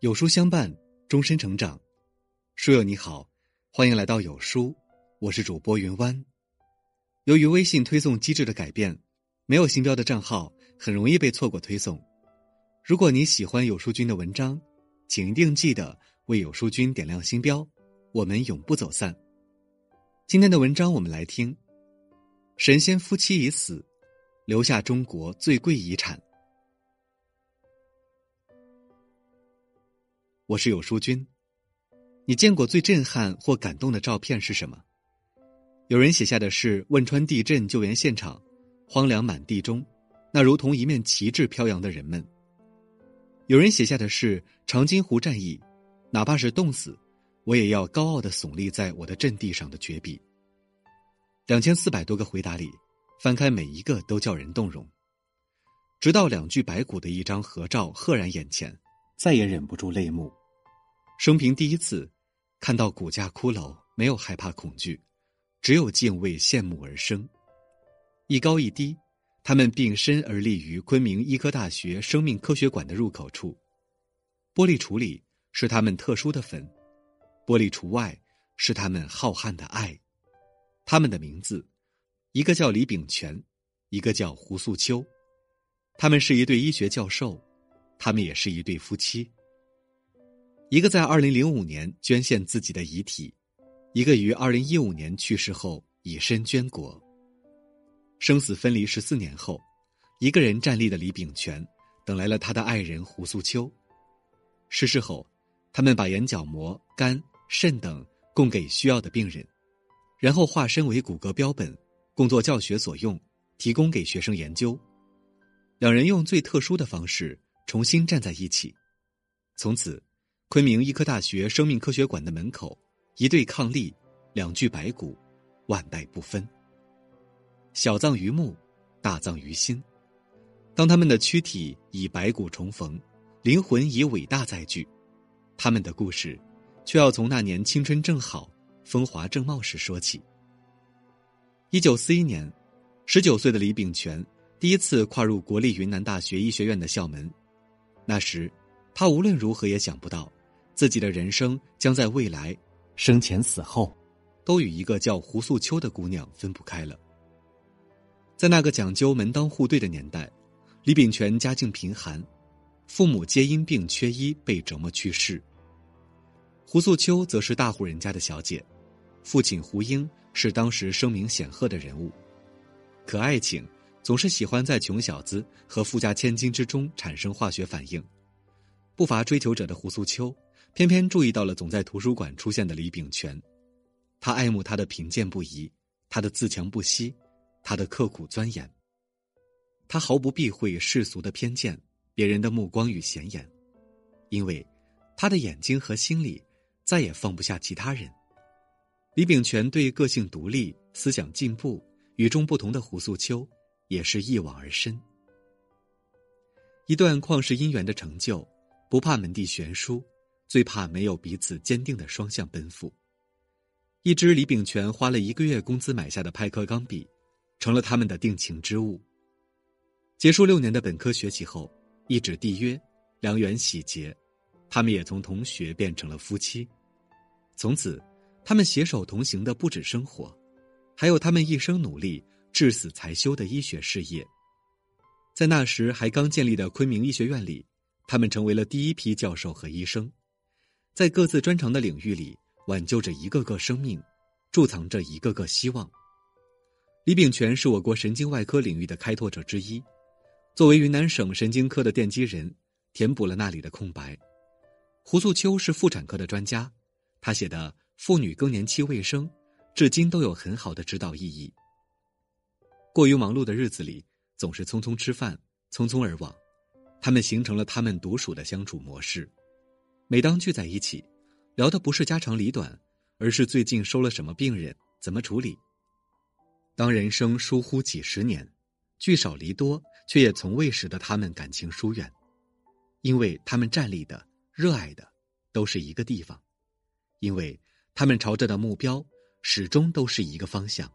有书相伴，终身成长。书友你好，欢迎来到有书，我是主播云湾。由于微信推送机制的改变，没有星标的账号很容易被错过推送。如果你喜欢有书君的文章，请一定记得为有书君点亮星标，我们永不走散。今天的文章我们来听：神仙夫妻已死，留下中国最贵遗产。我是有书君。你见过最震撼或感动的照片是什么？有人写下的是汶川地震救援现场，荒凉满地中，那如同一面旗帜飘扬的人们。有人写下的是长津湖战役，哪怕是冻死，我也要高傲的耸立在我的阵地上的绝笔。两千四百多个回答里，翻开每一个都叫人动容。直到两具白骨的一张合照赫然眼前。再也忍不住泪目，生平第一次看到骨架骷髅，没有害怕恐惧，只有敬畏羡慕而生。一高一低，他们并身而立于昆明医科大学生命科学馆的入口处。玻璃橱里是他们特殊的坟，玻璃橱外是他们浩瀚的爱。他们的名字，一个叫李炳全，一个叫胡素秋，他们是一对医学教授。他们也是一对夫妻，一个在二零零五年捐献自己的遗体，一个于二零一五年去世后以身捐国。生死分离十四年后，一个人站立的李炳全等来了他的爱人胡素秋。逝世后，他们把眼角膜、肝、肾等供给需要的病人，然后化身为骨骼标本，供作教学所用，提供给学生研究。两人用最特殊的方式。重新站在一起，从此，昆明医科大学生命科学馆的门口，一对伉俪，两具白骨，万代不分。小葬于目，大葬于心。当他们的躯体以白骨重逢，灵魂以伟大再聚，他们的故事，却要从那年青春正好、风华正茂时说起。一九四一年，十九岁的李炳全第一次跨入国立云南大学医学院的校门。那时，他无论如何也想不到，自己的人生将在未来，生前死后，都与一个叫胡素秋的姑娘分不开了。在那个讲究门当户对的年代，李炳全家境贫寒，父母皆因病缺医被折磨去世。胡素秋则是大户人家的小姐，父亲胡英是当时声名显赫的人物，可爱情。总是喜欢在穷小子和富家千金之中产生化学反应，不乏追求者的胡素秋，偏偏注意到了总在图书馆出现的李炳全，他爱慕他的贫贱不移，他的自强不息，他的刻苦钻研。他毫不避讳世俗的偏见，别人的目光与闲言，因为他的眼睛和心里再也放不下其他人。李炳全对个性独立、思想进步、与众不同的胡素秋。也是一往而深。一段旷世姻缘的成就，不怕门第悬殊，最怕没有彼此坚定的双向奔赴。一支李炳全花了一个月工资买下的派克钢笔，成了他们的定情之物。结束六年的本科学习后，一纸缔约，良缘喜结，他们也从同学变成了夫妻。从此，他们携手同行的不止生活，还有他们一生努力。至死才修的医学事业，在那时还刚建立的昆明医学院里，他们成为了第一批教授和医生，在各自专长的领域里挽救着一个个生命，贮藏着一个个希望。李炳全是我国神经外科领域的开拓者之一，作为云南省神经科的奠基人，填补了那里的空白。胡素秋是妇产科的专家，他写的《妇女更年期卫生》，至今都有很好的指导意义。过于忙碌的日子里，总是匆匆吃饭，匆匆而往。他们形成了他们独属的相处模式。每当聚在一起，聊的不是家长里短，而是最近收了什么病人，怎么处理。当人生疏忽几十年，聚少离多，却也从未使得他们感情疏远，因为他们站立的、热爱的，都是一个地方，因为他们朝着的目标，始终都是一个方向。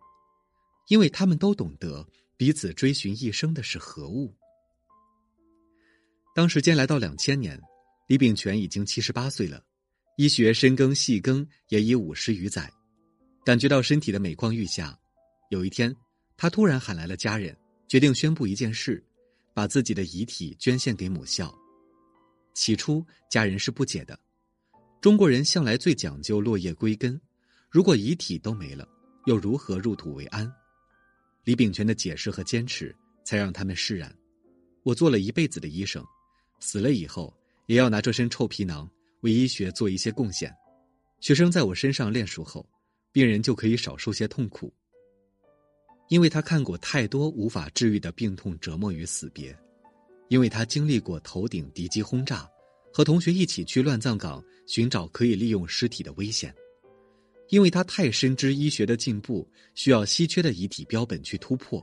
因为他们都懂得彼此追寻一生的是何物。当时间来到两千年，李炳全已经七十八岁了，医学深耕细耕也已五十余载，感觉到身体的每况愈下。有一天，他突然喊来了家人，决定宣布一件事：把自己的遗体捐献给母校。起初，家人是不解的。中国人向来最讲究落叶归根，如果遗体都没了，又如何入土为安？李炳全的解释和坚持，才让他们释然。我做了一辈子的医生，死了以后也要拿这身臭皮囊为医学做一些贡献。学生在我身上练熟后，病人就可以少受些痛苦。因为他看过太多无法治愈的病痛折磨与死别，因为他经历过头顶敌机轰炸。和同学一起去乱葬岗寻找可以利用尸体的危险，因为他太深知医学的进步需要稀缺的遗体标本去突破，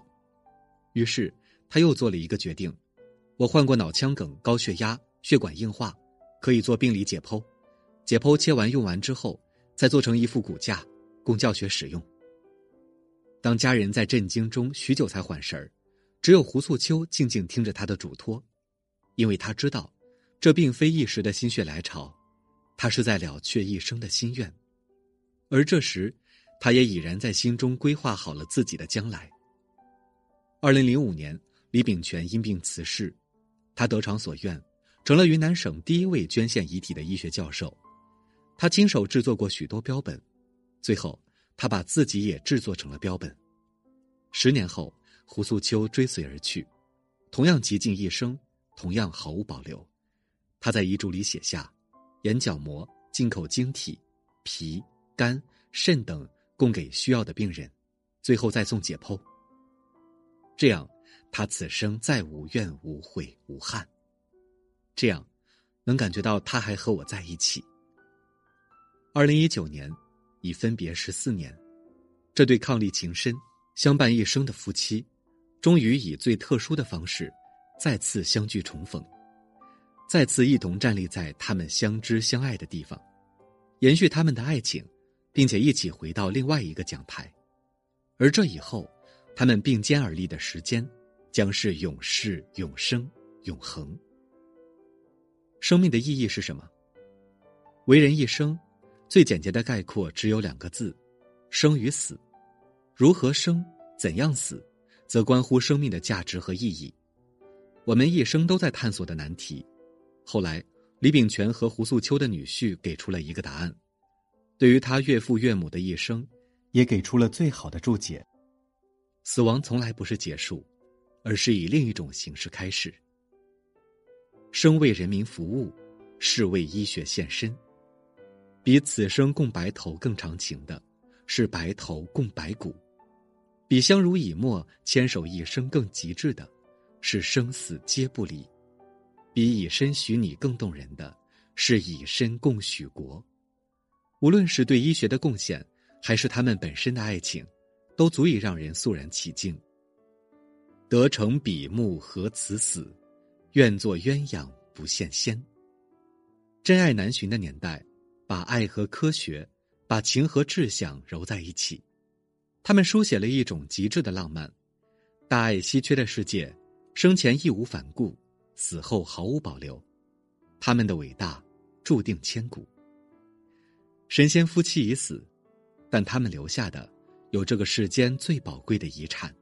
于是他又做了一个决定：我患过脑腔梗、高血压、血管硬化，可以做病理解剖，解剖切完用完之后，再做成一副骨架供教学使用。当家人在震惊中许久才缓神儿，只有胡素秋静静听着他的嘱托，因为他知道。这并非一时的心血来潮，他是在了却一生的心愿，而这时，他也已然在心中规划好了自己的将来。二零零五年，李炳全因病辞世，他得偿所愿，成了云南省第一位捐献遗体的医学教授。他亲手制作过许多标本，最后他把自己也制作成了标本。十年后，胡素秋追随而去，同样极尽一生，同样毫无保留。他在遗嘱里写下：眼角膜、进口晶体、脾、肝、肾等供给需要的病人，最后再送解剖。这样，他此生再无怨无悔无憾。这样，能感觉到他还和我在一起。二零一九年，已分别十四年，这对伉俪情深、相伴一生的夫妻，终于以最特殊的方式，再次相聚重逢。再次一同站立在他们相知相爱的地方，延续他们的爱情，并且一起回到另外一个讲台，而这以后，他们并肩而立的时间，将是永世、永生、永恒。生命的意义是什么？为人一生，最简洁的概括只有两个字：生与死。如何生，怎样死，则关乎生命的价值和意义。我们一生都在探索的难题。后来，李炳全和胡素秋的女婿给出了一个答案，对于他岳父岳母的一生，也给出了最好的注解。死亡从来不是结束，而是以另一种形式开始。生为人民服务，是为医学献身。比此生共白头更长情的，是白头共白骨；比相濡以沫牵手一生更极致的，是生死皆不离。比以身许你更动人的，是以身共许国。无论是对医学的贡献，还是他们本身的爱情，都足以让人肃然起敬。得成比目何辞死，愿做鸳鸯不羡仙。真爱难寻的年代，把爱和科学，把情和志向揉在一起，他们书写了一种极致的浪漫。大爱稀缺的世界，生前义无反顾。死后毫无保留，他们的伟大注定千古。神仙夫妻已死，但他们留下的有这个世间最宝贵的遗产。